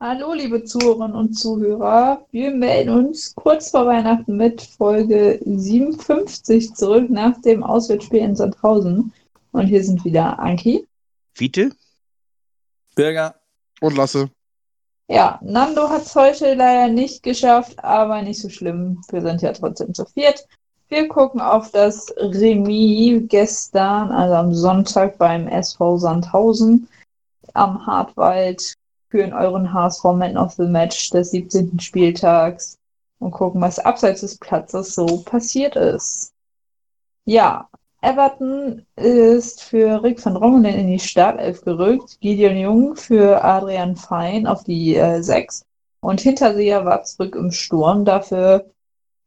Hallo, liebe Zuhörerinnen und Zuhörer. Wir melden uns kurz vor Weihnachten mit Folge 57 zurück nach dem Auswärtsspiel in Sandhausen. Und hier sind wieder Anki, Fiete, Bürger. Und Lasse. Ja, Nando hat es heute leider nicht geschafft, aber nicht so schlimm. Wir sind ja trotzdem zu viert. Wir gucken auf das Remis gestern, also am Sonntag beim SV Sandhausen am Hartwald, führen euren HSV Man of the Match des 17. Spieltags und gucken, was abseits des Platzes so passiert ist. Ja, Everton ist für Rick van Rongelen in die Startelf gerückt, Gideon Jung für Adrian Fein auf die äh, 6 und Hinterseher war zurück im Sturm. Dafür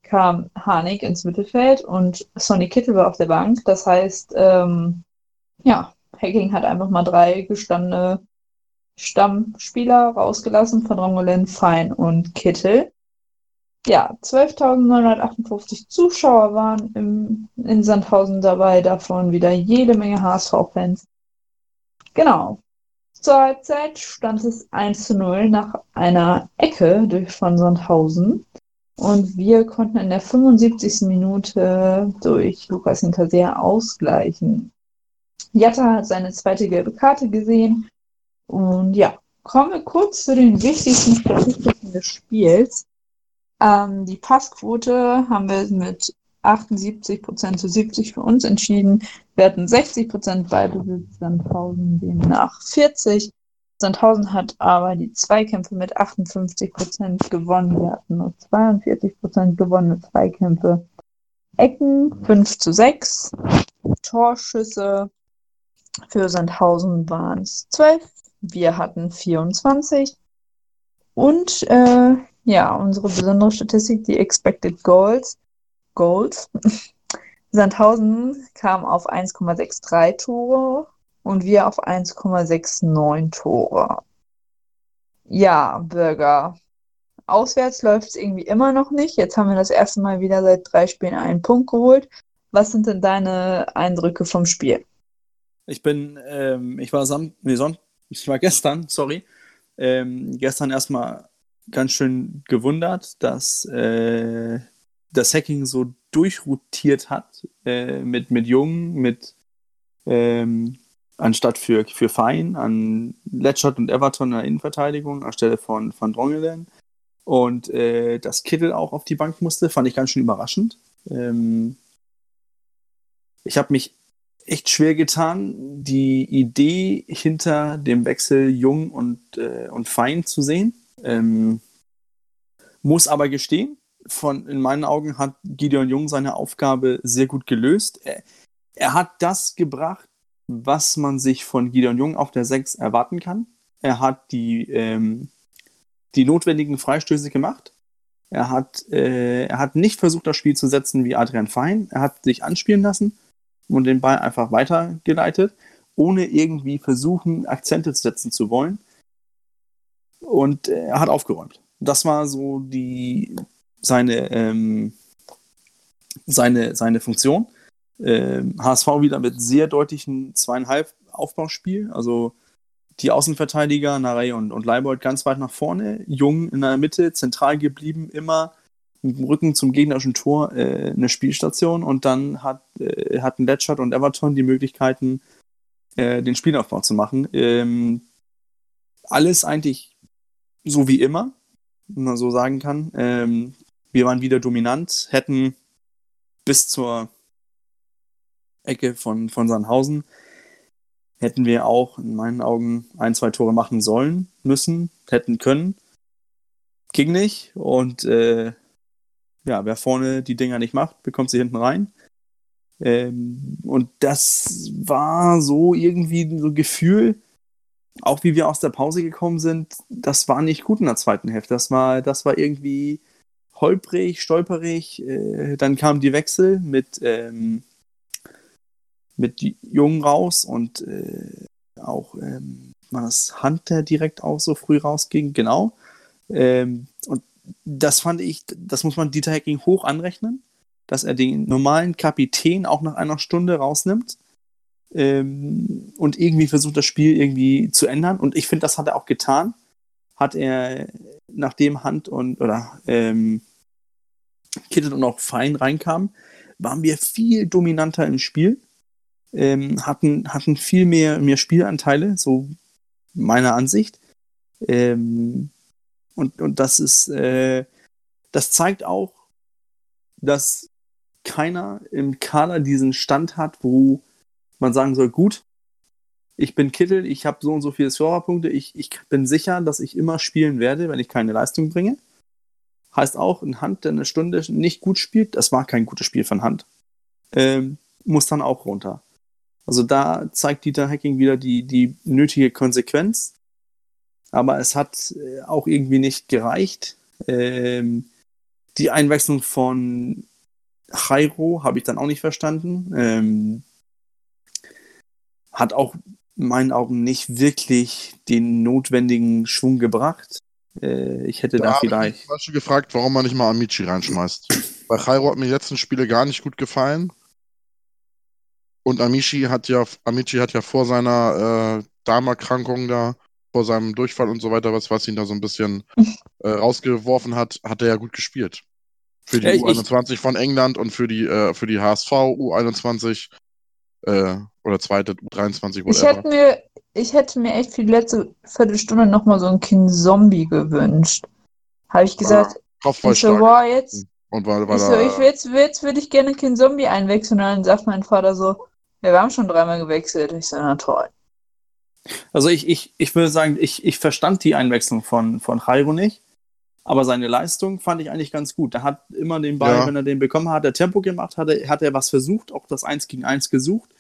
kam Harnik ins Mittelfeld und Sonny Kittel war auf der Bank. Das heißt, ähm, ja, Hacking hat einfach mal drei gestandene Stammspieler rausgelassen von Rongelen, Fein und Kittel ja, 12.958 Zuschauer waren im, in Sandhausen dabei, davon wieder jede Menge HSV-Fans. Genau. Zur Halbzeit stand es 1 zu 0 nach einer Ecke durch von Sandhausen. Und wir konnten in der 75. Minute durch Lukas Hinterseher ausgleichen. Jatta hat seine zweite gelbe Karte gesehen. Und ja, kommen wir kurz zu den wichtigsten Statistiken des Spiels. Ähm, die Passquote haben wir mit 78% zu 70 für uns entschieden. Wir hatten 60 Prozent Ballbesitz, Sandhausen demnach 40. Sandhausen hat aber die Zweikämpfe mit 58% gewonnen. Wir hatten nur 42% gewonnene Zweikämpfe. Ecken 5 zu 6. Torschüsse für Sandhausen waren es 12. Wir hatten 24. Und äh, ja, unsere besondere Statistik, die Expected Goals. Goals. Sandhausen kam auf 1,63 Tore und wir auf 1,69 Tore. Ja, Bürger. Auswärts läuft es irgendwie immer noch nicht. Jetzt haben wir das erste Mal wieder seit drei Spielen einen Punkt geholt. Was sind denn deine Eindrücke vom Spiel? Ich bin, ähm, ich war Sam nee, Son ich war gestern, sorry, ähm, gestern erstmal ganz schön gewundert, dass äh, das Hacking so durchrotiert hat äh, mit, mit Jungen, mit ähm, anstatt für, für Fein an Letschert und Everton in der Innenverteidigung anstelle von, von Drongelen. Und äh, dass Kittel auch auf die Bank musste, fand ich ganz schön überraschend. Ähm, ich habe mich echt schwer getan, die Idee hinter dem Wechsel Jung und, äh, und Fein zu sehen. Ähm, muss aber gestehen, von, in meinen Augen hat Gideon Jung seine Aufgabe sehr gut gelöst. Er, er hat das gebracht, was man sich von Gideon Jung auf der 6 erwarten kann. Er hat die, ähm, die notwendigen Freistöße gemacht. Er hat, äh, er hat nicht versucht, das Spiel zu setzen wie Adrian Fein. Er hat sich anspielen lassen und den Ball einfach weitergeleitet, ohne irgendwie versuchen, Akzente setzen zu wollen. Und äh, er hat aufgeräumt. Das war so die seine, ähm, seine, seine Funktion. Ähm, HSV wieder mit sehr deutlichen zweieinhalb Aufbauspiel. Also die Außenverteidiger, Narey und, und Leibold ganz weit nach vorne, Jung in der Mitte, zentral geblieben, immer mit dem Rücken zum gegnerischen Tor äh, eine Spielstation und dann hat, äh, hatten Letschert und Everton die Möglichkeiten, äh, den Spielaufbau zu machen. Ähm, alles eigentlich so wie immer, wenn man so sagen kann. Ähm, wir waren wieder dominant, hätten bis zur Ecke von, von Sandhausen hätten wir auch in meinen Augen ein, zwei Tore machen sollen, müssen, hätten können. Ging nicht und äh, ja, wer vorne die Dinger nicht macht, bekommt sie hinten rein. Ähm, und das war so irgendwie so ein Gefühl, auch wie wir aus der Pause gekommen sind, das war nicht gut in der zweiten Hälfte. Das war, das war irgendwie holprig, stolperig. Äh, dann kamen die Wechsel mit, ähm, mit Jungen raus und äh, auch ähm, war das Hunter direkt auch so früh rausging, genau. Ähm, das fand ich, das muss man Dieter Hecking hoch anrechnen, dass er den normalen Kapitän auch nach einer Stunde rausnimmt ähm, und irgendwie versucht, das Spiel irgendwie zu ändern. Und ich finde, das hat er auch getan. Hat er, nachdem Hand und oder ähm, Kittel und auch Fein reinkamen, waren wir viel dominanter im Spiel. Ähm, hatten, hatten viel mehr, mehr Spielanteile, so meiner Ansicht. Ähm, und, und das ist, äh, das zeigt auch, dass keiner im Kader diesen Stand hat, wo man sagen soll, gut, ich bin Kittel, ich habe so und so viele Scorerpunkte, ich, ich bin sicher, dass ich immer spielen werde, wenn ich keine Leistung bringe. Heißt auch, ein Hand, der eine Stunde nicht gut spielt, das war kein gutes Spiel von Hand. Ähm, muss dann auch runter. Also da zeigt Dieter Hacking wieder die, die nötige Konsequenz. Aber es hat äh, auch irgendwie nicht gereicht. Ähm, die Einwechslung von Jairo habe ich dann auch nicht verstanden. Ähm, hat auch in meinen Augen nicht wirklich den notwendigen Schwung gebracht. Äh, ich hätte da, da vielleicht. Ich habe gefragt, warum man nicht mal Amici reinschmeißt. Bei Jairo hat mir die letzten Spiele gar nicht gut gefallen. Und Amici hat ja, Amici hat ja vor seiner äh, Darmerkrankung da, vor seinem Durchfall und so weiter, was, was ihn da so ein bisschen äh, rausgeworfen hat, hat er ja gut gespielt. Für die ja, U21 von England und für die, äh, für die HSV U21 äh, oder zweite U23. Ich hätte, mir, ich hätte mir echt für die letzte Viertelstunde nochmal so ein Kind Zombie gewünscht. Habe ich gesagt, ah, ich so, boah, jetzt, und weil, weil ich, so, ich jetzt, jetzt würde ich gerne Kind Zombie einwechseln. Und dann sagt mein Vater so, ja, wir haben schon dreimal gewechselt. Ich so, na toll. Also ich, ich, ich würde sagen, ich, ich verstand die Einwechslung von, von Jairo nicht, aber seine Leistung fand ich eigentlich ganz gut. Er hat immer den Ball, ja. wenn er den bekommen hat, der Tempo gemacht, hat er, hat er was versucht, auch das 1 gegen 1 gesucht.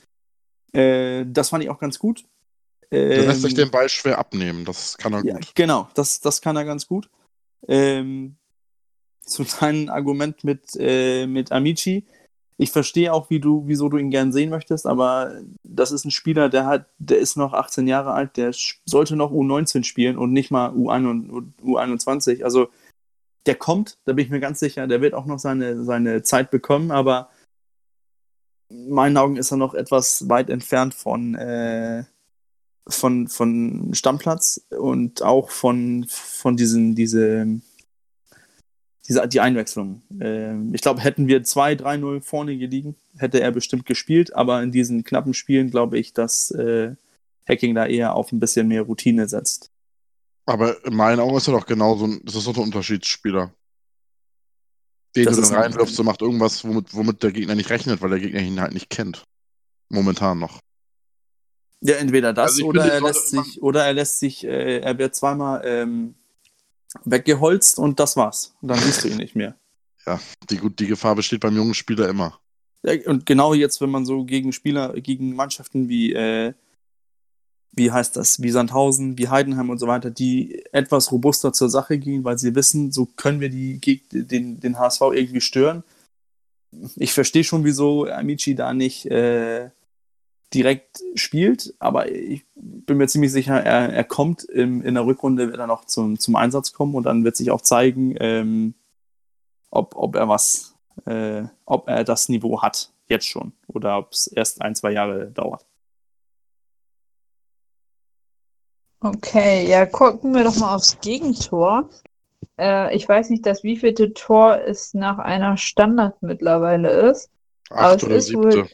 Äh, das fand ich auch ganz gut. Ähm, der lässt sich den Ball schwer abnehmen, das kann er ja, gut. Genau, das, das kann er ganz gut. Ähm, zu deinem Argument mit, äh, mit Amici, ich verstehe auch, wie du, wieso du ihn gern sehen möchtest, aber das ist ein Spieler, der hat, der ist noch 18 Jahre alt, der sollte noch U19 spielen und nicht mal U21. Also der kommt, da bin ich mir ganz sicher, der wird auch noch seine, seine Zeit bekommen, aber in meinen Augen ist er noch etwas weit entfernt von, äh, von, von Stammplatz und auch von, von diesen, diese, diese, die Einwechslung. Ähm, ich glaube, hätten wir 2-3-0 vorne gelegen, hätte er bestimmt gespielt, aber in diesen knappen Spielen glaube ich, dass äh, Hacking da eher auf ein bisschen mehr Routine setzt. Aber in meinen Augen ist er doch genauso ein, das ist doch ein Unterschiedsspieler. Den das du dann reinwirfst, so macht irgendwas, womit, womit der Gegner nicht rechnet, weil der Gegner ihn halt nicht kennt. Momentan noch. Ja, entweder das also oder, er lässt sich, oder er lässt sich, äh, er wird zweimal ähm, weggeholzt und das war's. Und dann siehst du ihn nicht mehr. Ja, die, die Gefahr besteht beim jungen Spieler immer. Ja, und genau jetzt, wenn man so gegen Spieler, gegen Mannschaften wie, äh, wie heißt das, wie Sandhausen, wie Heidenheim und so weiter, die etwas robuster zur Sache gehen, weil sie wissen, so können wir die, den, den HSV irgendwie stören. Ich verstehe schon, wieso Amici da nicht äh, direkt spielt, aber ich bin mir ziemlich sicher, er, er kommt im, in der Rückrunde, wird er noch zum, zum Einsatz kommen und dann wird sich auch zeigen, ähm, ob, ob er was, äh, ob er das Niveau hat, jetzt schon, oder ob es erst ein, zwei Jahre dauert. Okay, ja, gucken wir doch mal aufs Gegentor. Äh, ich weiß nicht, das wievielte Tor es nach einer Standard mittlerweile ist. Acht aber es ist siebte. wohl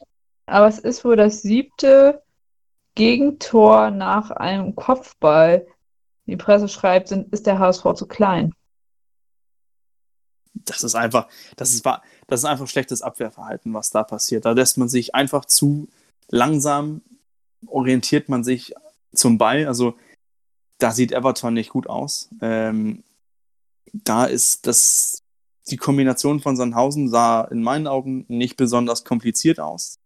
aber es ist wohl das siebte Gegentor nach einem Kopfball. Die Presse schreibt, ist der HSV zu klein. Das ist einfach, das ist, das ist einfach schlechtes Abwehrverhalten, was da passiert. Da lässt man sich einfach zu langsam, orientiert man sich zum Ball. Also da sieht Everton nicht gut aus. Ähm, da ist das, die Kombination von Sandhausen sah in meinen Augen nicht besonders kompliziert aus.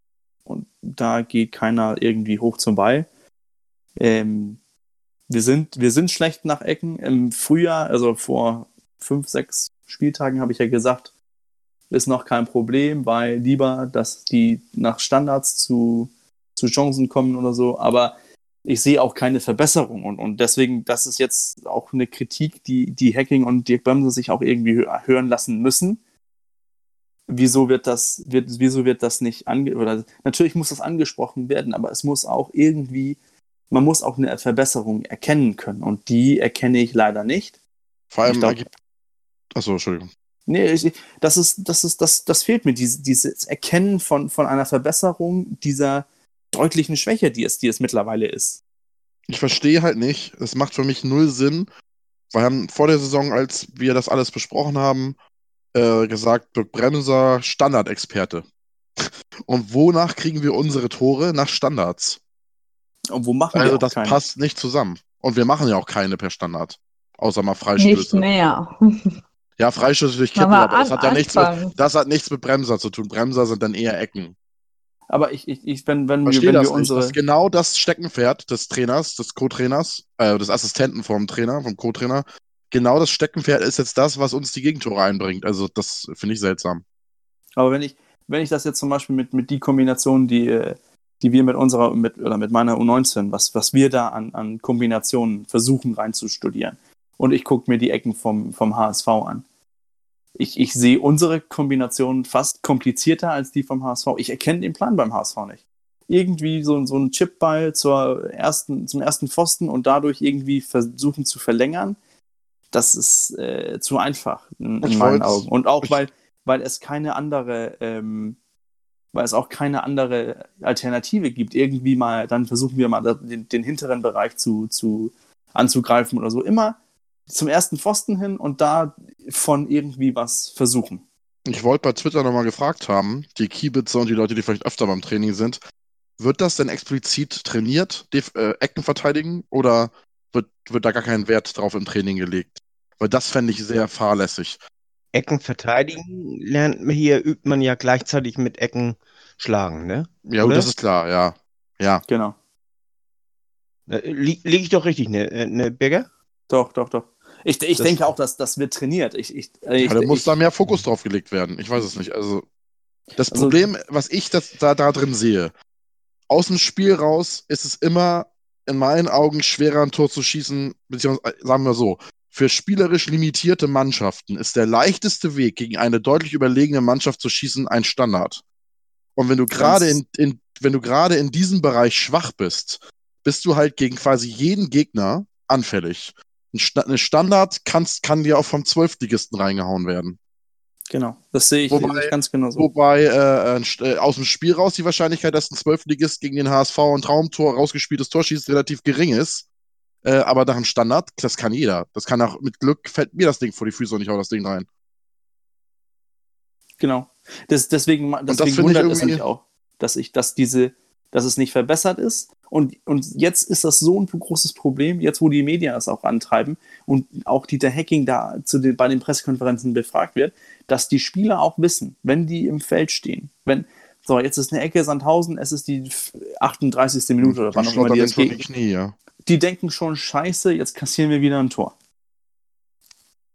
Und da geht keiner irgendwie hoch zum Ball. Ähm, wir, sind, wir sind schlecht nach Ecken. Im Frühjahr, also vor fünf, sechs Spieltagen habe ich ja gesagt, ist noch kein Problem, weil lieber, dass die nach Standards zu, zu Chancen kommen oder so. Aber ich sehe auch keine Verbesserung. Und, und deswegen, das ist jetzt auch eine Kritik, die, die Hacking und Dirk Bremse sich auch irgendwie hören lassen müssen. Wieso wird das, wird, wieso wird das nicht ange oder natürlich muss das angesprochen werden, aber es muss auch irgendwie, man muss auch eine Verbesserung erkennen können. Und die erkenne ich leider nicht. Vor allem glaub, ergibt. Achso, Entschuldigung. Nee, ich, das ist, das ist, das, das fehlt mir, diese, dieses Erkennen von, von einer Verbesserung dieser deutlichen Schwäche, die es, die es mittlerweile ist. Ich verstehe halt nicht, es macht für mich null Sinn. Wir haben vor der Saison, als wir das alles besprochen haben, äh, gesagt, Dirk Bremser Standardexperte. Und wonach kriegen wir unsere Tore? Nach Standards. Und wo machen wir Also auch das keine? passt nicht zusammen. Und wir machen ja auch keine per Standard. Außer mal Freistöße. Nicht mehr. Ja, Freistöße durch Kippen, aber das hat ja nichts mit, das hat nichts mit Bremser zu tun. Bremser sind dann eher Ecken. Aber ich, ich, ich wenn, wenn, wir, Verstehe wenn das wir nicht. unsere. Das ist genau das Steckenpferd des Trainers, des Co-Trainers, äh, des Assistenten vom Trainer, vom Co-Trainer. Genau das Steckenpferd ist jetzt das, was uns die Gegentore einbringt. Also das finde ich seltsam. Aber wenn ich, wenn ich das jetzt zum Beispiel mit, mit die Kombination, die, äh, die wir mit unserer, mit, oder mit meiner U19, was, was wir da an, an Kombinationen versuchen reinzustudieren. Und ich gucke mir die Ecken vom, vom HSV an. Ich, ich sehe unsere Kombination fast komplizierter als die vom HSV. Ich erkenne den Plan beim HSV nicht. Irgendwie so, so ein Chipball zur ersten, zum ersten Pfosten und dadurch irgendwie versuchen zu verlängern, das ist äh, zu einfach in, in Ich meinen Augen. Und auch weil, weil es keine andere, ähm, weil es auch keine andere Alternative gibt. Irgendwie mal, dann versuchen wir mal den, den hinteren Bereich zu, zu anzugreifen oder so. Immer zum ersten Pfosten hin und da von irgendwie was versuchen. Ich wollte bei Twitter nochmal gefragt haben, die Kiebitzer und die Leute, die vielleicht öfter beim Training sind, wird das denn explizit trainiert, die äh, Ecken verteidigen, oder wird, wird da gar kein Wert drauf im Training gelegt? Weil das fände ich sehr fahrlässig. Ecken verteidigen lernt man hier, übt man ja gleichzeitig mit Ecken schlagen, ne? Ja, gut, Oder? das ist klar, ja. Ja, Genau. Äh, li Liege ich doch richtig, ne, äh, ne Birger? Doch, doch, doch. Ich, ich Das- denke auch, dass das wird trainiert. Ich, ich, ich, ja da muss ich, da mehr Fokus drauf gelegt werden. Ich weiß es nicht. Also, das Also- Problem, was ich das, da, da drin sehe, aus dem Spiel raus ist es immer in meinen Augen schwerer, ein Tor zu schießen, beziehungsweise, äh, sagen wir so, für spielerisch limitierte Mannschaften ist der leichteste Weg, gegen eine deutlich überlegene Mannschaft zu schießen, ein Standard. Und wenn du gerade in, in, wenn du gerade in diesem Bereich schwach bist, bist du halt gegen quasi jeden Gegner anfällig. Ein Standard kannst, kann dir auch vom Zwölftligisten reingehauen werden. Genau. Das sehe ich, Wobei- sehe ich ganz genau so. Wobei äh, St- äh, aus dem Spiel raus die Wahrscheinlichkeit, dass ein Zwölftligist gegen den HSV ein Traumtor, rausgespieltes Tor schießt, relativ gering ist. Äh, aber nach dem Standard, das kann jeder. Das kann auch mit Glück, fällt mir das Ding vor die Füße und ich hau das Ding rein. Genau. Das, deswegen das deswegen ich wundert es irgendwie- mich auch, dass ich, dass diese, dass es nicht verbessert ist. Und, und jetzt ist das so ein großes Problem, jetzt wo die Medien das auch antreiben und auch Dieter Hacking da zu den, bei den Pressekonferenzen befragt wird, dass die Spieler auch wissen, wenn die im Feld stehen, wenn, so, jetzt ist eine Ecke Sandhausen, es ist die 38. Minute oder wann auch immer die vor die. Knie, ja. Die denken schon, scheiße, jetzt kassieren wir wieder ein Tor.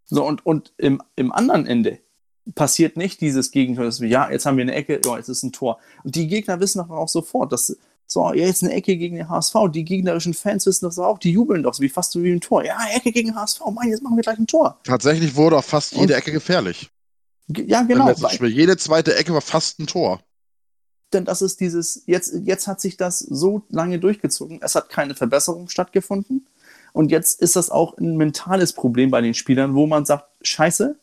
So, und, und im, im anderen Ende passiert nicht dieses Gegentor, dass wir, ja, jetzt haben wir eine Ecke, ja, jetzt ist ein Tor. Und die Gegner wissen auch sofort, dass, so, jetzt eine Ecke gegen den HSV. Die gegnerischen Fans wissen das auch, die jubeln doch, so wie fast so wie ein Tor. Ja, Ecke gegen HSV, Mann, jetzt machen wir gleich ein Tor. Tatsächlich wurde auch fast jede Ecke gefährlich. Ge- Ja, genau. Jede zweite Ecke war fast ein Tor. denn das ist dieses, jetzt, jetzt hat sich das so lange durchgezogen, es hat keine Verbesserung stattgefunden. Und jetzt ist das auch ein mentales Problem bei den Spielern, wo man sagt, scheiße,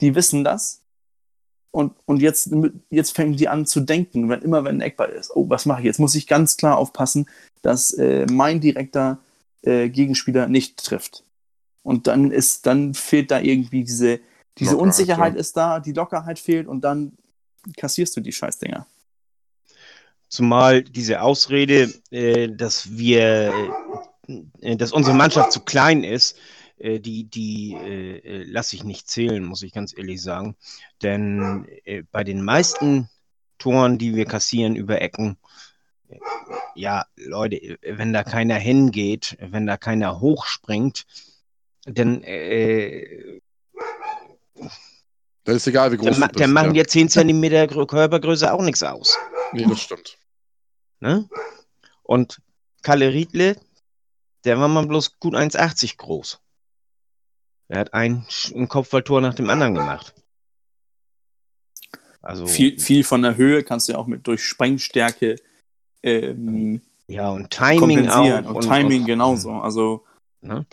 die wissen das. Und, und jetzt, jetzt fangen die an zu denken, wenn immer wenn ein Eckball ist, oh, was mache ich? Jetzt muss ich ganz klar aufpassen, dass äh, mein direkter äh, Gegenspieler nicht trifft. Und dann ist, dann fehlt da irgendwie diese, diese Lockerheit, Unsicherheit ja. ist da, die Lockerheit fehlt und dann kassierst du die Scheißdinger. Zumal diese Ausrede, äh, dass wir, äh, dass unsere Mannschaft zu klein ist, äh, die, die äh, äh, lasse ich nicht zählen, muss ich ganz ehrlich sagen. Denn äh, bei den meisten Toren, die wir kassieren über Ecken, äh, ja, Leute, äh, wenn da keiner hingeht, wenn da keiner hochspringt, dann Das ist egal, wie groß Der, du bist. machen ja. dir 10 cm Körpergröße auch nichts aus. Nee, das stimmt. Ne? Und Kalle Riedle, der war mal bloß gut 1,80 groß. Er hat ein, ein Kopfballtor nach dem anderen gemacht. Also, Viel, viel von der Höhe kannst du ja auch mit durch Sprengstärke ähm, ja, und Timing auch. kompensieren. Und, Timing genauso. Also, Ne?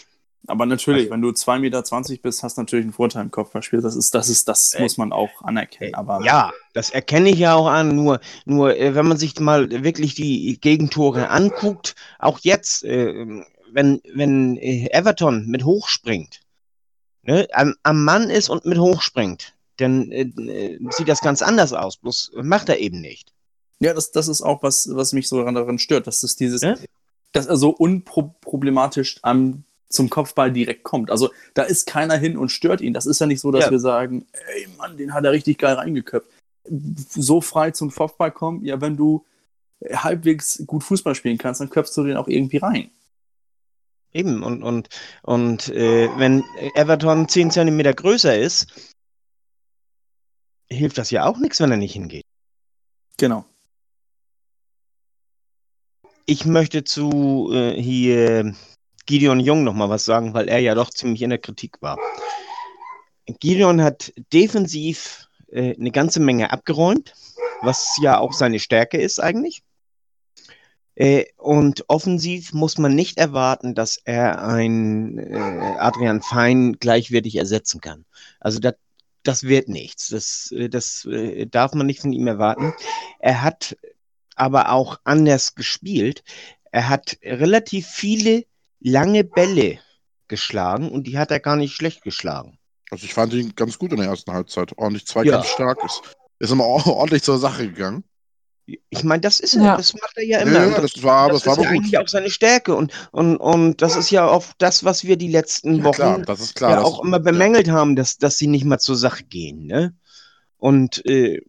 aber natürlich, Also- wenn du 2,20 Meter bist, hast du natürlich einen Vorteil im Kopfballspiel. Das ist, das ist, das Äh, muss man auch anerkennen. Aber Ja, das erkenne ich ja auch an. Nur, nur äh, wenn man sich mal wirklich die Gegentore anguckt, auch jetzt, äh, wenn, wenn äh, Everton mit hochspringt, ne, am, am Mann ist und mit hochspringt, dann äh, äh, sieht das ganz anders aus. Bloß macht er eben nicht. Ja, das, das ist auch was, was mich so daran stört, dass es dieses, Ja? dass er so unproblematisch am, zum Kopfball direkt kommt. Also da ist keiner hin und stört ihn. Das ist ja nicht so, dass Ja. wir sagen, ey Mann, den hat er richtig geil reingeköpft. So frei zum Kopfball kommen, ja, wenn du halbwegs gut Fußball spielen kannst, dann köpfst du den auch irgendwie rein. Eben, und, und, und äh, wenn Everton 10 Zentimeter größer ist, hilft das ja auch nichts, wenn er nicht hingeht. Genau. Ich möchte zu äh, hier Gideon Jung noch mal was sagen, weil er ja doch ziemlich in der Kritik war. Gideon hat defensiv äh, eine ganze Menge abgeräumt, was ja auch seine Stärke ist eigentlich. Äh, und offensiv muss man nicht erwarten, dass er ein äh, Adrian Fein gleichwertig ersetzen kann. Also das, das wird nichts. Das, äh, das darf man nicht von ihm erwarten. Er hat aber auch anders gespielt. Er hat relativ viele lange Bälle geschlagen und die hat er gar nicht schlecht geschlagen. Also ich fand ihn ganz gut in der ersten Halbzeit. Ordentlich zweikampfstark. Ist, ist immer ordentlich zur Sache gegangen. Ich meine, das ist er, Ja. das macht er ja Ja, immer. ja, das war, das das war ist ja eigentlich auch seine Stärke und, und, und das ist ja auch das, was wir die letzten Ja, Wochen klar, das ist klar. ja das, auch immer bemängelt haben, dass, dass sie nicht mal zur Sache gehen. Ne? Und äh,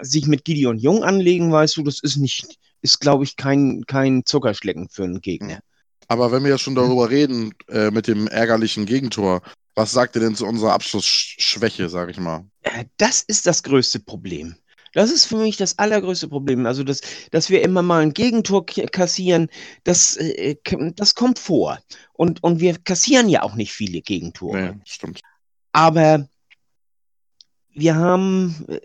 sich mit Gideon Jung anlegen, weißt du, das ist nicht, ist, glaube ich, kein, kein Zuckerschlecken für einen Gegner. Aber wenn wir jetzt schon darüber reden, äh, mit dem ärgerlichen Gegentor, was sagt ihr denn zu unserer Abschlussschwäche, sag ich mal? Äh, Das ist das größte Problem. Das ist für mich das allergrößte Problem. Also, dass, dass wir immer mal ein Gegentor kassieren, das, äh, das kommt vor. Und, und wir kassieren ja auch nicht viele Gegentore. Nee, stimmt. Aber wir haben, äh,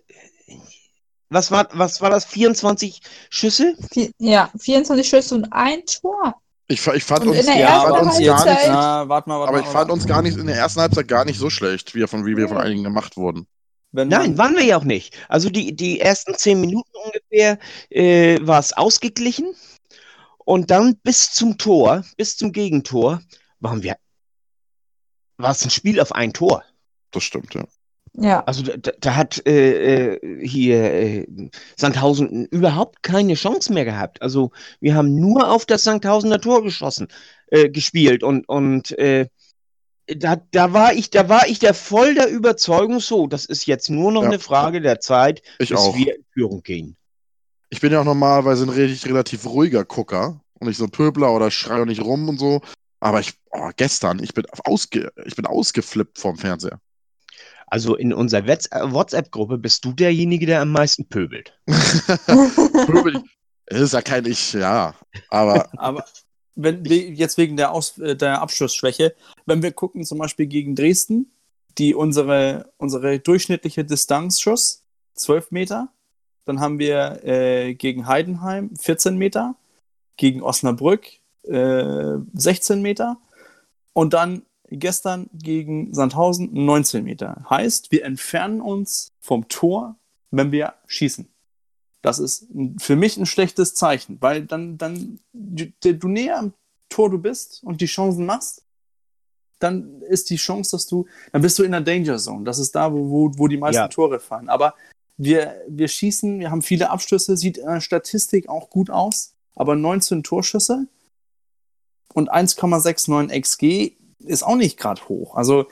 was war, was war das? 24 Schüsse? Ja, 24 Schüsse und ein Tor. Ich, ich fand Und uns, in der ich ersten fand uns gar Halbzeit- nicht, Na, warte mal, warte aber mal. ich fand uns gar nicht in der ersten Halbzeit gar nicht so schlecht, wie, wir von, wie wir von einigen gemacht wurden. Wenn Nein, waren wir ja auch nicht. Also die, die ersten zehn Minuten ungefähr äh, war es ausgeglichen. Und dann bis zum Tor, bis zum Gegentor, waren wir, war es ein Spiel auf ein Tor. Das stimmt, ja. Ja, Also da, da hat äh, äh, hier äh, Sandhausen überhaupt keine Chance mehr gehabt. Also wir haben nur auf das Sandhausener Tor geschossen, äh, gespielt und und äh, da, da war ich, da war ich der voll der Überzeugung, so, das ist jetzt nur noch Ja. eine Frage der Zeit, Ich bis auch. wir in Führung gehen. Ich bin ja auch normalerweise ein relativ, relativ ruhiger Gucker und nicht so ein Pöbler oder schreie nicht rum und so. Aber ich, oh, gestern, ich bin, ausge, ich bin ausgeflippt vorm Fernseher. Also in unserer äh, WhatsApp-Gruppe bist du derjenige, der am meisten pöbelt. Pöbel, ist ja kein Ich, ja. Aber aber wenn wir jetzt wegen der, Aus, äh, der Abschlussschwäche, wenn wir gucken zum Beispiel gegen Dresden, die unsere, unsere durchschnittliche Distanzschuss 12 Meter, dann haben wir äh, gegen Heidenheim 14 Meter, gegen Osnabrück äh, 16 Meter und dann gestern gegen Sandhausen 19 Meter. Heißt, wir entfernen uns vom Tor, wenn wir schießen. Das ist für mich ein schlechtes Zeichen, weil dann, dann du, du näher am Tor du bist und die Chancen machst, dann ist die Chance, dass du, dann bist du in der Danger Zone. Das ist da, wo, wo, wo die meisten Ja. Tore fallen. Aber wir, wir schießen, wir haben viele Abschlüsse, sieht in der Statistik auch gut aus, aber 19 Torschüsse und 1,69 XG ist auch nicht gerade hoch. Also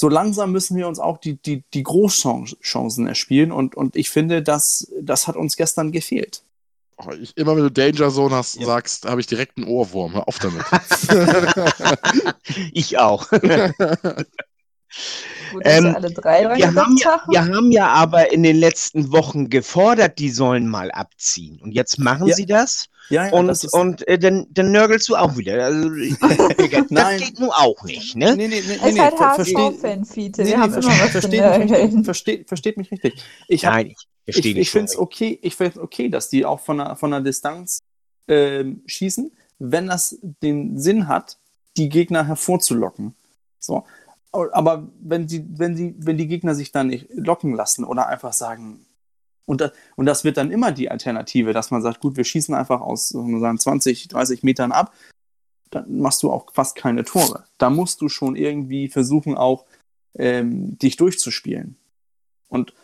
so langsam müssen wir uns auch die, die, die Großchancen erspielen und, und ich finde, das, das hat uns gestern gefehlt. oh, ich, immer wenn du Danger Zone hast, Ja. sagst, habe ich direkt einen Ohrwurm. Hör auf damit. ich auch. Gut, dass Ähm, alle drei dran Wir haben, haben. wir haben ja aber in den letzten Wochen gefordert, die sollen mal abziehen. Und jetzt machen Ja. sie das. Ja, ja, Und, das und äh, dann, dann nörgelst du auch wieder. Also, das Nein. geht nun auch nicht, ne? nee, nee, nee, Es ist nee, halt ver- versteh- HSV-Fan, Fiete. nee, Wir nee, haben immer versteht, versteht, mich richtig, nörgeln. versteht, versteht mich richtig. Ich, hab, Nein, ich verstehe ich, ich finde es okay, ich finde okay, dass die auch von der, von der Distanz ähm, schießen, wenn das den Sinn hat, die Gegner hervorzulocken. So. Aber wenn die, wenn die, wenn die Gegner sich dann nicht locken lassen oder einfach sagen, und das, und das wird dann immer die Alternative, dass man sagt, gut, wir schießen einfach aus sagen wir sagen, 20, 30 Metern ab, dann machst du auch fast keine Tore. Da musst du schon irgendwie versuchen, auch ähm, dich durchzuspielen. Und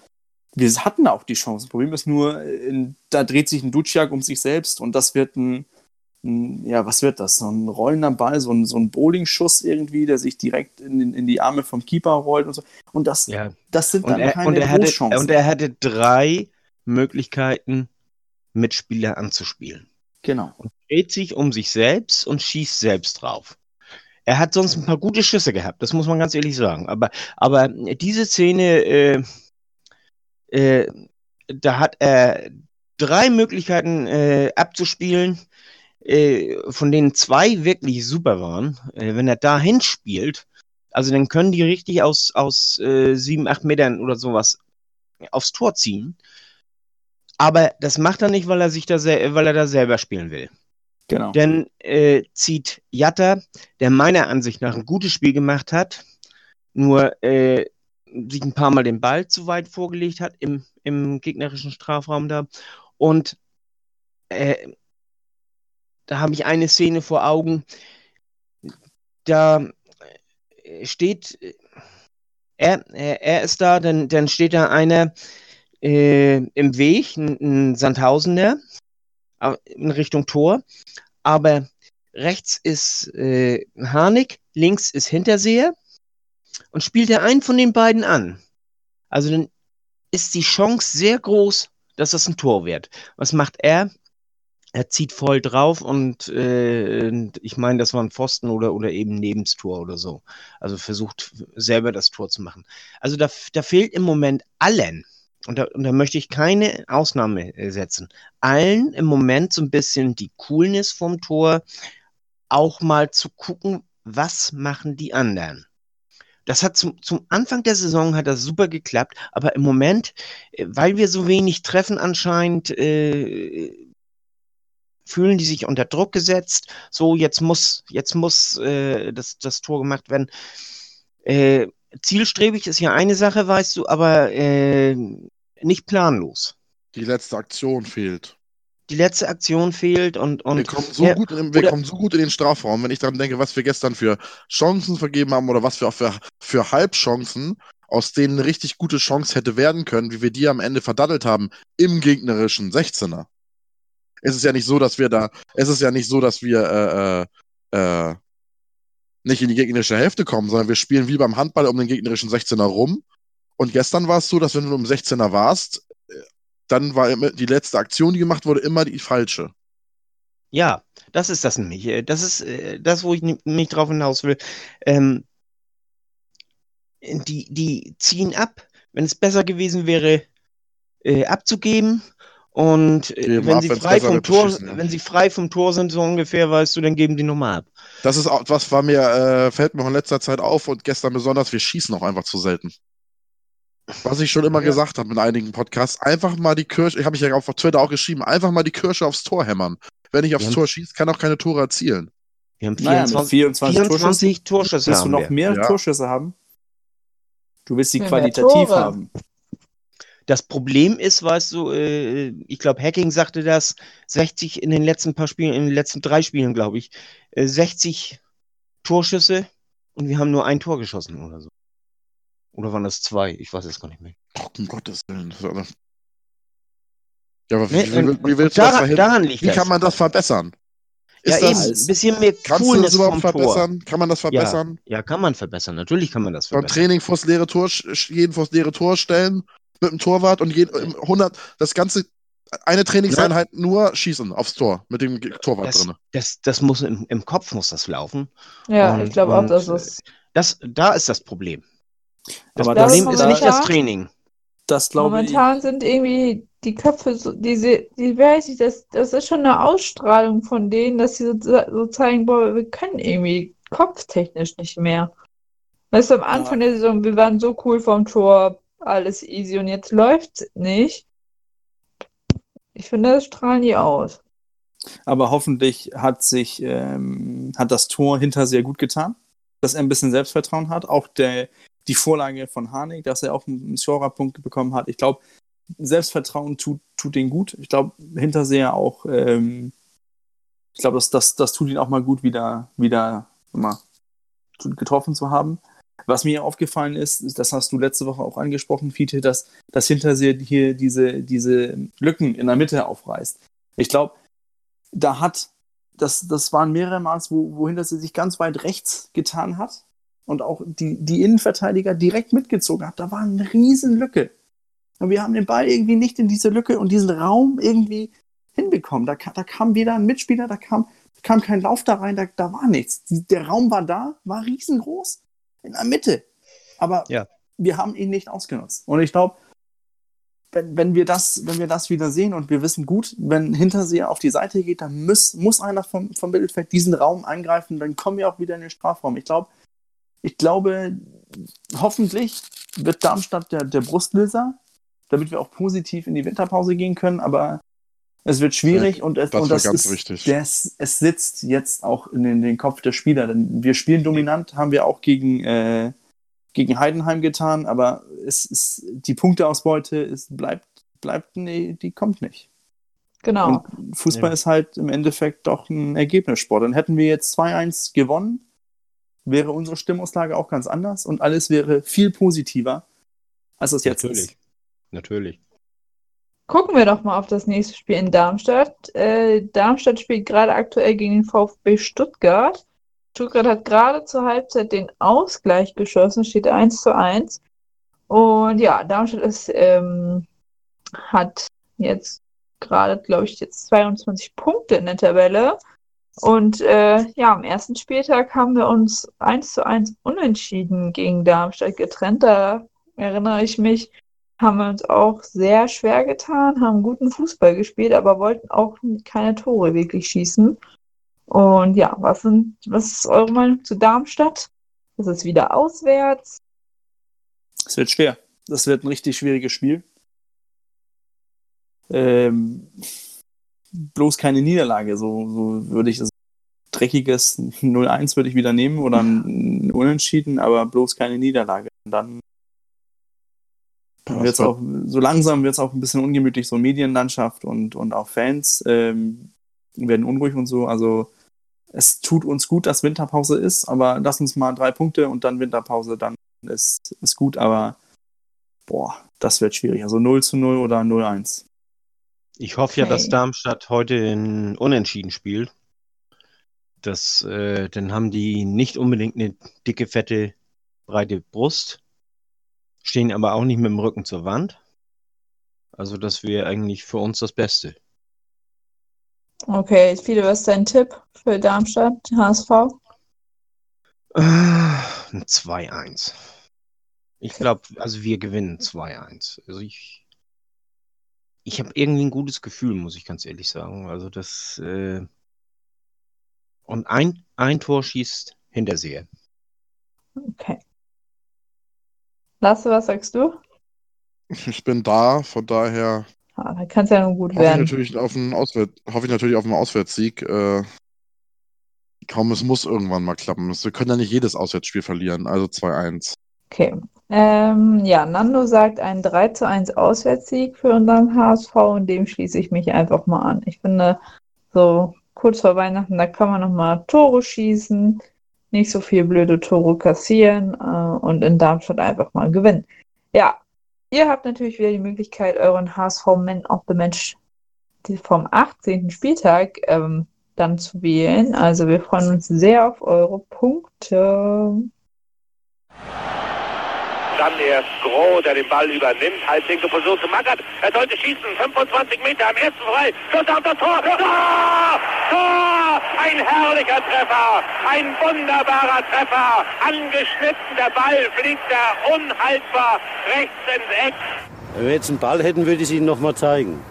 wir hatten auch die Chance. Das Problem ist nur, äh, da dreht sich ein Duciak um sich selbst und das wird ein, ja, was wird das? So ein rollender Ball, so ein, so ein Bowlingschuss irgendwie, der sich direkt in, in die Arme vom Keeper rollt und so. Und das, Ja. das sind Und dann er, keine und, er hatte, Großchancen. und er hatte drei Möglichkeiten, Mitspieler anzuspielen. genau. Dreht sich um sich selbst und schießt selbst drauf. Er hat sonst ein paar gute Schüsse gehabt, das muss man ganz ehrlich sagen. Aber, aber diese Szene, äh, äh, da hat er drei Möglichkeiten äh, abzuspielen, äh, von denen zwei wirklich super waren. Äh, wenn er da hinspielt, also dann können die richtig aus, aus äh, sieben, acht Metern oder sowas aufs Tor ziehen. Aber das macht er nicht, weil er sich da, weil er da selber spielen will. genau. Dann äh, zieht Jatta, der meiner Ansicht nach ein gutes Spiel gemacht hat, nur äh, sich ein paar Mal den Ball zu weit vorgelegt hat im, im gegnerischen Strafraum da. Und äh, da habe ich eine Szene vor Augen. Da äh, steht, äh, er, er, ist da, dann, dann steht da einer äh, im Weg, ein, ein Sandhausener, au- in Richtung Tor. Aber rechts ist äh, Harnik, links ist Hinterseher und spielt er einen von den beiden an. Also dann ist die Chance sehr groß, dass das ein Tor wird. Was macht er? Er zieht voll drauf und äh, ich meine, das war ein Pfosten oder, oder eben Nebenstor oder so. Also versucht selber das Tor zu machen. Also da, da fehlt im Moment allen, und da, und da möchte ich keine Ausnahme äh, setzen, allen im Moment so ein bisschen die Coolness vom Tor, auch mal zu gucken, was machen die anderen. Das hat zum, zum Anfang der Saison hat das super geklappt, aber im Moment, äh, weil wir so wenig treffen anscheinend, äh, fühlen die sich unter Druck gesetzt. So, jetzt muss, jetzt muss äh, das, das Tor gemacht werden. Äh, zielstrebig ist ja eine Sache, weißt du, aber äh, nicht planlos. Die letzte Aktion fehlt. Die letzte Aktion fehlt und, und wir kommen, so ja, gut in, wir kommen so gut in den Strafraum, wenn ich daran denke, was wir gestern für Chancen vergeben haben oder was wir auch für, für Halbchancen, aus denen eine richtig gute Chance hätte werden können, wie wir die am Ende verdattelt haben, im gegnerischen 16er. Es ist ja nicht so, dass wir da, es ist ja nicht so, dass wir äh, äh, äh, nicht in die gegnerische Hälfte kommen, sondern wir spielen wie beim Handball um den gegnerischen 16er rum. Und gestern war es so, dass wenn du um 16er warst, äh, dann war die letzte Aktion, die gemacht wurde, immer die falsche. Ja, das ist das nämlich. Äh, Das ist das, wo ich nicht drauf hinaus will. Ähm, die, die ziehen ab, wenn es besser gewesen wäre, äh, abzugeben. Und äh, wenn ab, sie frei vom Tor, ja. wenn sie frei vom Tor sind, so ungefähr, weißt du, dann geben die nochmal ab. Das ist auch, was war mir, äh, fällt mir auch in letzter Zeit auf und gestern besonders, wir schießen auch einfach zu selten. Was ich schon immer Ja. gesagt habe in einigen Podcasts, einfach mal die Kirsche, ich habe ich ja auf Twitter auch geschrieben, einfach mal die Kirsche aufs Tor hämmern. Wenn ich aufs Ja. Tor schieße, kann auch keine Tore erzielen. Wir haben Naja, mit 24, 24, 24 Torschüsse Willst du noch mehr Ja. Torschüsse haben? Du willst sie qualitativ haben. Das Problem ist, weißt du, äh, ich glaube, Hacking sagte das, 60 in den letzten paar Spielen, in den letzten drei Spielen, glaube ich, äh, 60 Torschüsse und wir haben nur ein Tor geschossen oder so. Oder waren das zwei? Ich weiß es gar nicht mehr. Oh, um Gottes Willen. Das Ja, aber wie, Ne, wie, und- wie willst du das Daran, verhindern? daran liegt Wie das. kann man das verbessern? ja, Ist eben, das, ein bisschen mehr kannst du das überhaupt vom Tor. verbessern? Kann man das verbessern? Ja, kann man verbessern. Natürlich kann man das Beim verbessern. Training vors leere Tor, jeden vors leere Tor stellen, mit dem Torwart und jeden, im 100, das ganze, eine Trainingseinheit nur schießen aufs Tor, mit dem Torwart Das, drin. das, das muss im, im Kopf muss das laufen. Ja, Und- ich glaube auch, dass es. Das, da ist das Problem. Das Aber Problem das- ist nicht das Training. Das glaube ich. Momentan sind irgendwie die Köpfe so, diese, die weiß ich, das, das ist schon eine Ausstrahlung von denen, dass sie so, so zeigen, boah, wir können irgendwie kopftechnisch nicht mehr. Weißt du, am Anfang der Saison, wir waren so cool vom Tor, alles easy und jetzt läuft's nicht. Ich finde, das strahlen die aus. Aber hoffentlich hat sich ähm, hat das Tor hinter sehr gut getan, dass er ein bisschen Selbstvertrauen hat. Auch der, die Vorlage von Harnik, dass er auch einen Scorer-Punkt bekommen hat. Ich glaube, Selbstvertrauen tut, tut den gut. Ich glaube, Hinterseher auch, ähm, ich glaube, das, das, das tut ihn auch mal gut, wieder, wieder mal getroffen zu haben. Was mir aufgefallen ist, das hast du letzte Woche auch angesprochen, Fiete, dass, dass Hinterseher hier diese, diese Lücken in der Mitte aufreißt. Ich glaube, da hat, das, das waren mehrere Mal, wo, wo Hinterseher sich ganz weit rechts getan hat und auch die, die Innenverteidiger direkt mitgezogen hat. Da war eine riesen Lücke. Und wir haben den Ball irgendwie nicht in diese Lücke und diesen Raum irgendwie hinbekommen. Da, da kam weder ein Mitspieler, da kam, kam kein Lauf da rein, da, da war nichts. Der Raum war da, war riesengroß, in der Mitte. Aber Ja. wir haben ihn nicht ausgenutzt. Und ich glaube, wenn, wenn, wir das, wenn wir das wieder sehen und wir wissen gut, wenn Hinterseher auf die Seite geht, dann muss, muss einer vom, vom Mittelfeld diesen Raum angreifen, dann kommen wir auch wieder in den Strafraum. Ich glaube, ich glaube, hoffentlich wird Darmstadt der, der Brustlöser, damit wir auch positiv in die Winterpause gehen können, aber es wird schwierig und, es, das und das ganz ist, wichtig. Das, es sitzt jetzt auch in den, den Kopf der Spieler. Denn wir spielen dominant, haben wir auch gegen, äh, gegen Heidenheim getan, aber es ist, die Punkteausbeute ist, bleibt, bleibt, nee, die kommt nicht. Genau. Und Fußball Ja. ist halt im Endeffekt doch ein Ergebnissport. Dann hätten wir jetzt 2-1 gewonnen, wäre unsere Stimmungslage auch ganz anders und alles wäre viel positiver, als es jetzt Natürlich. ist. Natürlich. Gucken wir doch mal auf das nächste Spiel in Darmstadt. Äh, Darmstadt spielt gerade aktuell gegen den VfB Stuttgart. Stuttgart hat gerade zur Halbzeit den Ausgleich geschossen, steht 1 zu 1. Und ja, Darmstadt ist, ähm, hat jetzt gerade, glaube ich, jetzt 22 Punkte in der Tabelle. Und äh, ja, am ersten Spieltag haben wir uns 1 zu 1 unentschieden gegen Darmstadt getrennt. Da erinnere ich mich, haben wir uns auch sehr schwer getan, haben guten Fußball gespielt, aber wollten auch keine Tore wirklich schießen. Und ja, was, sind, was ist eure Meinung zu Darmstadt? Ist es wieder auswärts? Es wird schwer. Das wird ein richtig schwieriges Spiel. Ähm, bloß keine Niederlage. So, so würde ich das dreckiges 0-1 würde ich wieder nehmen oder ein Unentschieden, aber bloß keine Niederlage. Und dann wird's auch, so langsam wird es auch ein bisschen ungemütlich, so Medienlandschaft und, und auch Fans ähm, werden unruhig und so. Also es tut uns gut, dass Winterpause ist, aber lass uns mal drei Punkte und dann Winterpause, dann ist, ist gut, aber boah, das wird schwierig. Also 0 zu 0 oder 0-1. Ich hoffe ja, dass Okay. Darmstadt heute in Unentschieden spielt. Das, äh, dann haben die nicht unbedingt eine dicke, fette, breite Brust, stehen aber auch nicht mit dem Rücken zur Wand. Also das wäre eigentlich für uns das Beste. Okay, viele, was ist dein Tipp für Darmstadt, HSV? Äh, Ein 2-1. Ich glaube, also wir gewinnen 2-1. Also ich, ich habe irgendwie ein gutes Gefühl, muss ich ganz ehrlich sagen. Also das, äh, und ein, ein Tor schießt Hinterseher. Okay. Lasse, was sagst du? Ich bin da, von daher Ah, da kann es ja nur gut hoffe ich werden. natürlich auf einen, Auswärt hoffe ich natürlich auf einen Auswärtssieg. Äh, kaum, es muss irgendwann mal klappen. Wir können ja nicht jedes Auswärtsspiel verlieren, also 2-1. Okay. Ähm, ja, Nando sagt ein 3 zu 1 Auswärtssieg für unseren HSV und dem schließe ich mich einfach mal an. Ich finde, so kurz vor Weihnachten, da kann man nochmal Tore schießen, nicht so viel blöde Tore kassieren äh, und in Darmstadt einfach mal gewinnen. Ja, ihr habt natürlich wieder die Möglichkeit, euren HSV Man of the Match vom 18. Spieltag ähm, dann zu wählen. Also wir freuen uns sehr auf eure Punkte. Dann erst Groh, der den Ball übernimmt. Halblinke Position zu Magath. Er sollte schießen. 25 Meter am ersten frei. Schuss auf das Tor. Tor! Tor! Ein herrlicher Treffer. Ein wunderbarer Treffer. Angeschnitten. Der Ball fliegt da unhaltbar rechts ins Eck. Wenn wir jetzt einen Ball hätten, würde ich es Ihnen nochmal zeigen.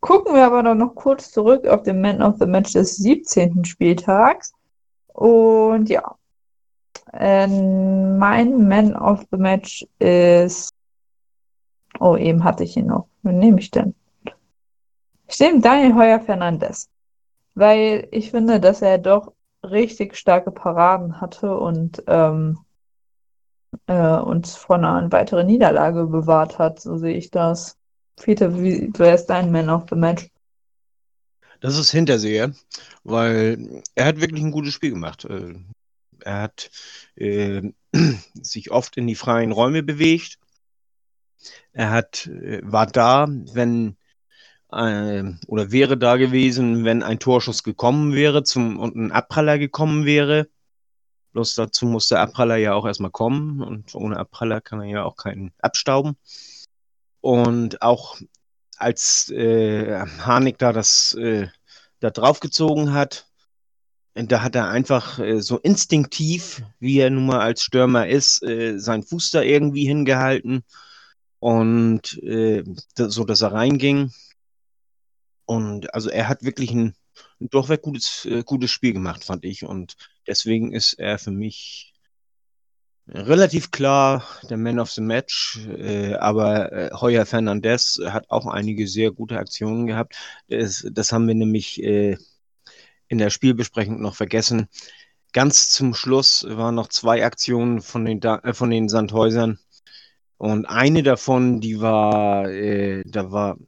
Gucken wir aber noch kurz zurück auf den Man of the Match des 17. Spieltags. Und ja, ähm, mein Man of the Match ist. Oh, eben hatte ich ihn noch. Wen nehme ich denn? Ich nehme Daniel Heuer Fernandes. Weil ich finde, dass er doch richtig starke Paraden hatte und ähm, äh, uns vor einer weiteren Niederlage bewahrt hat. So sehe ich das. Peter, wie, wer ist dein Man of the Match? Das ist Hinterseher, weil er hat wirklich ein gutes Spiel gemacht. Er hat äh, sich oft in die freien Räume bewegt. Er hat, äh, war da, wenn äh, oder wäre da gewesen, wenn ein Torschuss gekommen wäre zum, und ein Abpraller gekommen wäre. Bloß dazu muss der Abpraller ja auch erstmal kommen und ohne Abpraller kann er ja auch keinen abstauben. Und auch als äh, Harnik da das äh, da draufgezogen hat, da hat er einfach äh, so instinktiv, wie er nun mal als Stürmer ist, äh, seinen Fuß da irgendwie hingehalten und äh, so, dass er reinging. Und also er hat wirklich ein, ein durchweg gutes, äh, gutes Spiel gemacht, fand ich. Und deswegen ist er für mich relativ klar der Man of the Match. Äh, aber äh, Heuer Fernandez hat auch einige sehr gute Aktionen gehabt. Das, das haben wir nämlich äh, in der Spielbesprechung noch vergessen. Ganz zum Schluss waren noch zwei Aktionen von den, äh, von den Sandhäusern. Und eine davon, die war, äh, da war,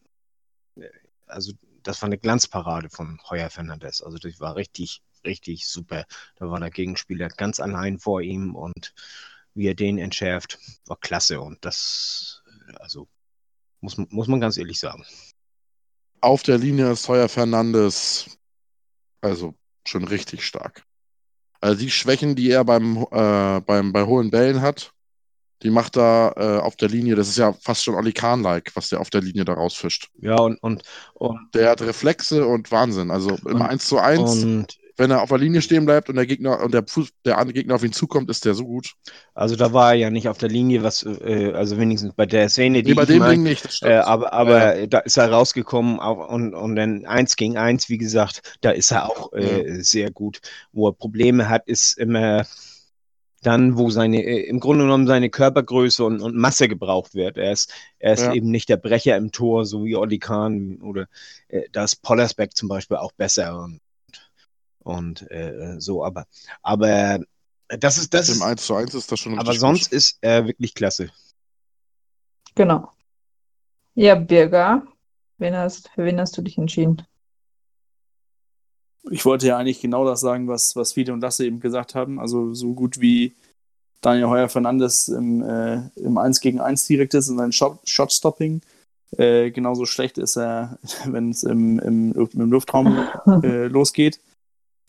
äh, also das war eine Glanzparade von Heuer Fernandez. Also das war richtig, richtig super. Da war der Gegenspieler ganz allein vor ihm und wie er den entschärft, war klasse. Und das, also muss, muss man ganz ehrlich sagen. Auf der Linie ist Heuer Fernandes also schon richtig stark. Also die Schwächen, die er beim, äh, beim, bei hohen Bällen hat, die macht er äh, auf der Linie, das ist ja fast schon Oli Kahn-like, was der auf der Linie da rausfischt. Ja, und, und, und Der hat Reflexe und Wahnsinn. Also im Und- 1 zu 1, Und wenn er auf der Linie stehen bleibt und der Gegner und der, Fuß, der andere Gegner auf ihn zukommt, ist der so gut. also da war er ja nicht auf der Linie, was, äh, also wenigstens bei der Szene, die Nee, bei dem mein, Ding nicht, äh, aber, aber da ist er rausgekommen auch, und, und dann eins gegen eins, wie gesagt, da ist er auch äh, sehr gut. Wo er Probleme hat, ist immer dann, wo seine, äh, im Grunde genommen seine Körpergröße und, und Masse gebraucht wird. Er ist, er ist Ja. eben nicht der Brecher im Tor, so wie Olli Kahn oder äh, da ist Pollersbeck zum Beispiel auch besser und, und äh, so, aber, aber das ist, das Im ist, 1 zu 1 ist das schon aber sonst gut. ist er wirklich klasse. Genau. Ja, Birger, wen hast, für wen hast du dich entschieden? Ich wollte ja eigentlich genau das sagen, was, was Fiete und Lasse eben gesagt haben. Also so gut wie Daniel Heuer Fernandes im, äh, im 1 gegen 1 direkt ist in seinem Shot- Shot-Stopping. Äh, genauso schlecht ist er, wenn es im, im, im Luftraum äh, losgeht.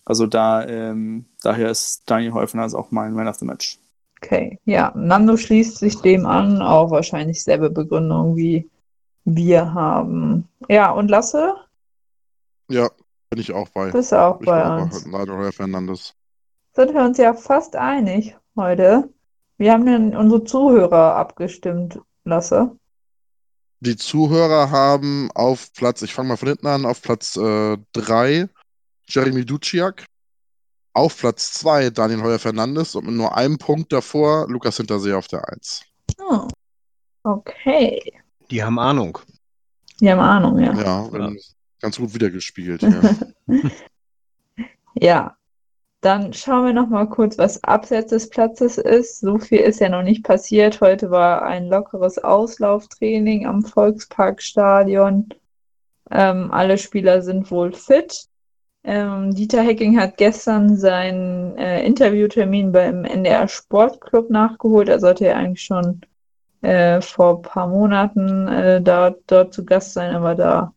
Also da, ähm, daher ist Daniel Heuer Fernandes auch mein Man of the Match. Okay, ja, Nando schließt sich dem an, auch wahrscheinlich selbe Begründung wie wir haben. Ja, und Lasse, Ja, bin ich auch bei. bist du auch Ich bei bin auch uns. bei Fernandes. Sind wir uns ja fast einig heute. Wir haben dann unsere Zuhörer abgestimmt, Lasse. Die Zuhörer haben auf Platz, ich fange mal von hinten an, auf Platz 3 Jeremy Duciak, auf Platz 2 Daniel Heuer Fernandes und mit nur einem Punkt davor Lukas Hinterseher auf der 1. Oh. Okay. Die haben Ahnung. Die haben Ahnung, ja. Ja, ähm, ganz gut wiedergespiegelt. Ja. Ja, dann schauen wir noch mal kurz, was abseits des Platzes ist. So viel ist ja noch nicht passiert. Heute war ein lockeres Auslauftraining am Volksparkstadion. Ähm, alle Spieler sind wohl fit. Ähm, Dieter Hecking hat gestern seinen äh, Interviewtermin beim NDR Sportclub nachgeholt. Er sollte ja eigentlich schon äh, vor ein paar Monaten äh, da, dort zu Gast sein, aber da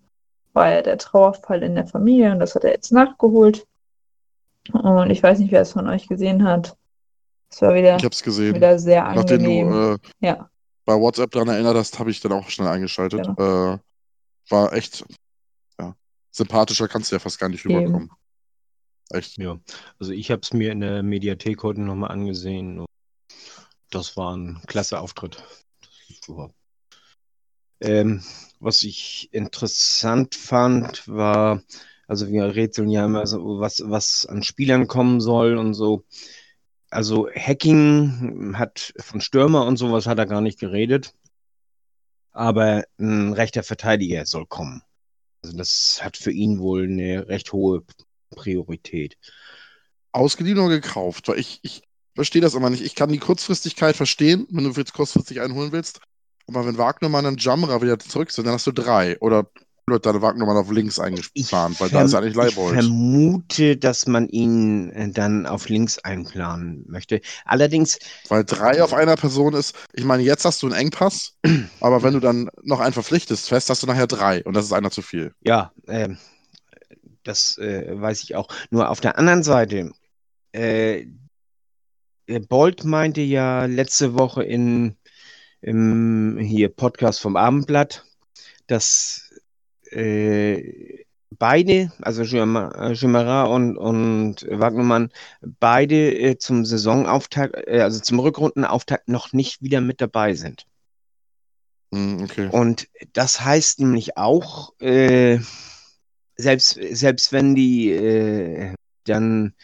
war ja der Trauerfall in der Familie und das hat er jetzt nachgeholt. Und ich weiß nicht, wer es von euch gesehen hat. Es war wieder, Ich hab's gesehen. wieder sehr Nachdem angenehm. du äh, ja, bei WhatsApp daran erinnert hast, habe ich dann auch schnell eingeschaltet. Genau. Äh, war echt sympathischer kannst du ja fast gar nicht Eben. rüberkommen. Echt. Ja, also ich habe es mir in der Mediathek heute nochmal angesehen. und Das war ein klasse Auftritt. Super. Ähm, was ich interessant fand, war, also wir rätseln ja immer so, was, was an Spielern kommen soll und so. Also Hacking hat von Stürmer und sowas hat er gar nicht geredet. Aber ein rechter Verteidiger soll kommen. Also das hat für ihn wohl eine recht hohe Priorität. Ausgeliehen oder gekauft? Weil ich, ich verstehe das immer nicht. Ich kann die Kurzfristigkeit verstehen, wenn du jetzt kurzfristig einholen willst. Aber wenn Wagnermann und Jammerer wieder zurück sind, dann hast du drei. Oder wird deine Wagnermann auf links eingeplant, weil da ist eigentlich Ich Leibold. vermute, dass man ihn äh, dann auf links einplanen möchte. Allerdings, Weil drei auf einer Person ist, ich meine, jetzt hast du einen Engpass, aber wenn du dann noch einen verpflichtest fest, hast du nachher drei und das ist einer zu viel. ja, ähm, das äh, weiß ich auch. Nur auf der anderen Seite, äh, äh, Bolt meinte ja letzte Woche in im hier Podcast vom Abendblatt, dass äh, beide, also Jumara und, und Wagnermann, beide äh, zum Saisonauftakt, äh, also zum Rückrundenauftakt noch nicht wieder mit dabei sind. Hm, okay. Und das heißt nämlich auch, äh, selbst, selbst wenn die äh, dann,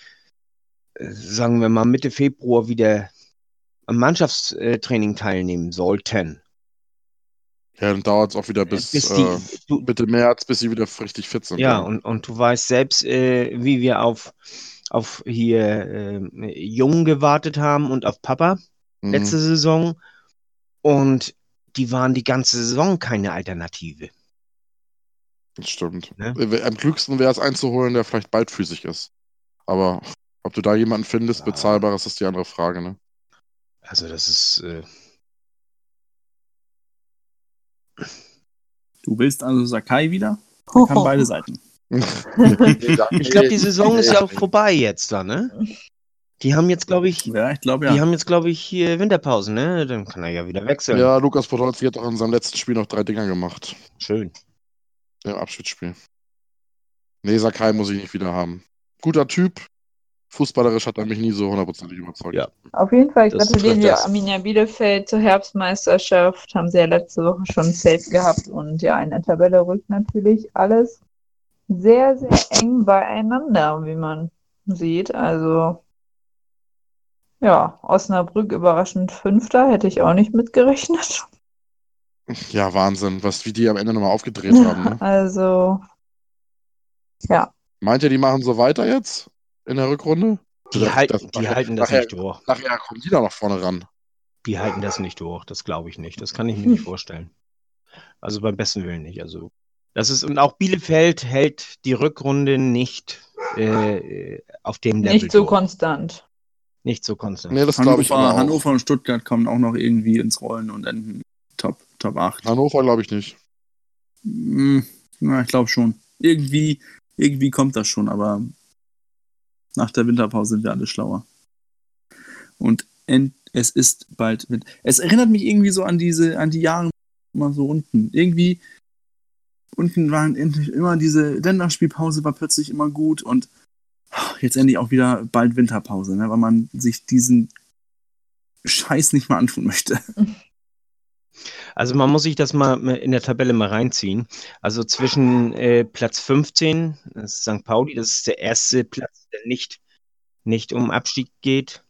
äh, sagen wir mal, Mitte Februar wieder am Mannschaftstraining teilnehmen sollten, Ja, dann dauert es auch wieder bis, bis die, äh, du, Mitte März, bis sie wieder richtig fit sind. ja, und, und du weißt selbst, äh, wie wir auf, auf hier äh, Jungen gewartet haben und auf Papa Mhm. letzte Saison. Und die waren die ganze Saison keine Alternative. Das stimmt. Ne? Äh, Am klügsten wäre es einzuholen, der vielleicht beidfüßig ist. Aber ob du da jemanden findest, Ja. bezahlbares, ist die andere Frage, ne? Also das ist, äh, Du willst also Sakai wieder? Er kann beide Seiten. ich glaube, die Saison ist ja auch vorbei jetzt da, ne? Die haben jetzt, glaube ich, Ja, ich glaube die ja. haben jetzt, glaube ich, Winterpause, ne? Dann kann er ja wieder wechseln. Ja, Lukas Podolski hat auch in seinem letzten Spiel noch drei Dinger gemacht. Schön. Im Abschiedsspiel. Nee, Sakai muss ich nicht wieder haben. Guter Typ. Fußballerisch hat er mich nie so hundertprozentig überzeugt. Ja. Auf jeden Fall trifft wir das. Arminia Bielefeld zur Herbstmeisterschaft. Haben sie ja letzte Woche schon safe gehabt und ja, in der Tabelle rückt natürlich alles sehr, sehr eng beieinander, wie man sieht. Also, ja, Osnabrück überraschend Fünfter, hätte ich auch nicht mitgerechnet. Ja, Wahnsinn, was wie die am Ende nochmal aufgedreht haben. Ne? Also, ja, Meint ihr, die machen so weiter jetzt in der Rückrunde? Die, Das- halten, das- die nachher- halten das nachher- nicht durch. Nachher kommen die da noch vorne ran. Die halten das nicht durch. Das glaube ich nicht. Das kann ich mir nicht vorstellen. Also beim besten Willen nicht. Also das ist und auch Bielefeld hält die Rückrunde nicht äh, auf dem Level nicht so durch. konstant. nicht so konstant. Nee, das glaube ich Hannover, aber auch. Hannover und Stuttgart kommen auch noch irgendwie ins Rollen und enden Top, Top 8. Hannover glaube ich nicht. Hm, na, ich glaube schon. Irgendwie, irgendwie kommt das schon, aber nach der Winterpause sind wir alle schlauer. Und es ist bald mit. Es erinnert mich irgendwie so an diese, an die Jahre immer so unten. Irgendwie unten waren endlich immer diese Länderspielpause war plötzlich immer gut und jetzt endlich auch wieder bald Winterpause, ne, weil man sich diesen Scheiß nicht mehr antun möchte. Also man muss sich das mal in der Tabelle mal reinziehen. Also zwischen äh, Platz 15, das ist St. Pauli, das ist der erste Platz, der nicht, nicht um Abstieg geht,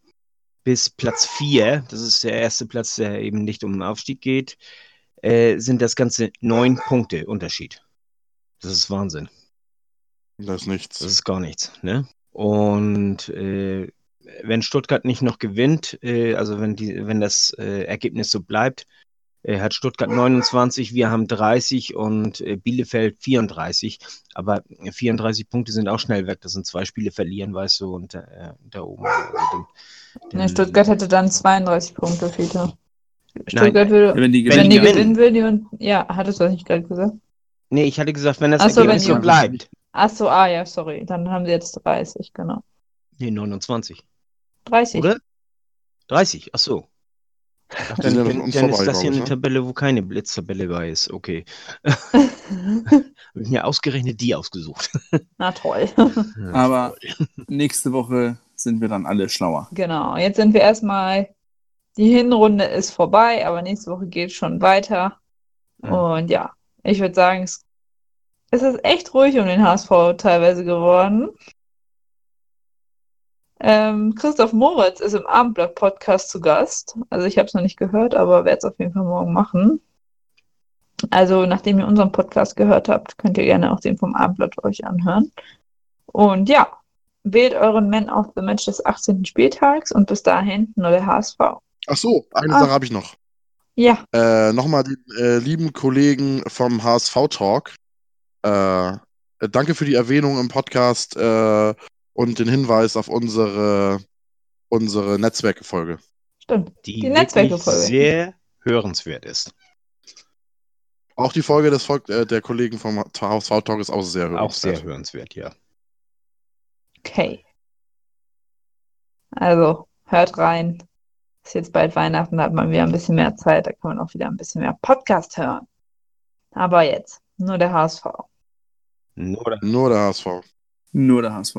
bis Platz 4, das ist der erste Platz, der eben nicht um Aufstieg geht, äh, sind das Ganze neun Punkte Unterschied. Das ist Wahnsinn. Das ist nichts. Das ist gar nichts. Ne? Und äh, wenn Stuttgart nicht noch gewinnt, äh, also wenn, die, wenn das äh, Ergebnis so bleibt, hat Stuttgart 29, wir haben 30 und äh, Bielefeld 34. Aber 34 Punkte sind auch schnell weg. Das sind zwei Spiele verlieren, weißt du, und äh, da oben. Also den, den, Ne, Stuttgart hätte dann 32 Punkte, Peter. Nein, Stuttgart würde, Wenn die wenn die gewinnen. gewinnen will, die und, ja, hattest du das nicht gerade gesagt? Nee, ich hatte gesagt, wenn das Ach so, Ergebnis wenn so bleibt. Ach so, ah ja, sorry. Dann haben sie jetzt 30, genau. Nee, 29. 30. Oder? 30, ach so. Ach, dann, dann, dann ist das hier eine ich, ne? Tabelle, wo keine Blitztabelle bei ist. Okay. Hab ich mir ausgerechnet die ausgesucht. Na toll. Aber nächste Woche sind wir dann alle schlauer. Genau, jetzt sind wir erstmal, die Hinrunde ist vorbei, aber nächste Woche geht schon weiter. Mhm. Und ja, ich würde sagen, es, es ist echt ruhig um den HSV teilweise geworden. Ähm, Christoph Moritz ist im Abendblatt-Podcast zu Gast. Also ich habe es noch nicht gehört, aber werde es auf jeden Fall morgen machen. Also nachdem ihr unseren Podcast gehört habt, könnt ihr gerne auch den vom Abendblatt euch anhören. Und ja, wählt euren Man of the Match des 18. Spieltags und bis dahin nur der HSV. Ach so, eine Ah. Sache habe ich noch. Ja, Äh, Nochmal den äh, lieben Kollegen vom HSV Talk. Äh, danke für die Erwähnung im Podcast äh, und den Hinweis auf unsere, unsere Netzwerkefolge. stimmt. Die, Die wirklich Netzwerkefolge. sehr hörenswert ist. Auch die Folge des Volk, äh, der Kollegen vom HSV Talk ist auch sehr Auch sehr hörenswert. hörenswert, ja. Okay. Also, hört rein. Ist jetzt bald Weihnachten, da hat man wieder ein bisschen mehr Zeit, da kann man auch wieder ein bisschen mehr Podcast hören. Aber jetzt, nur der HSV. Nur Nur der HSV. Nur der HSV.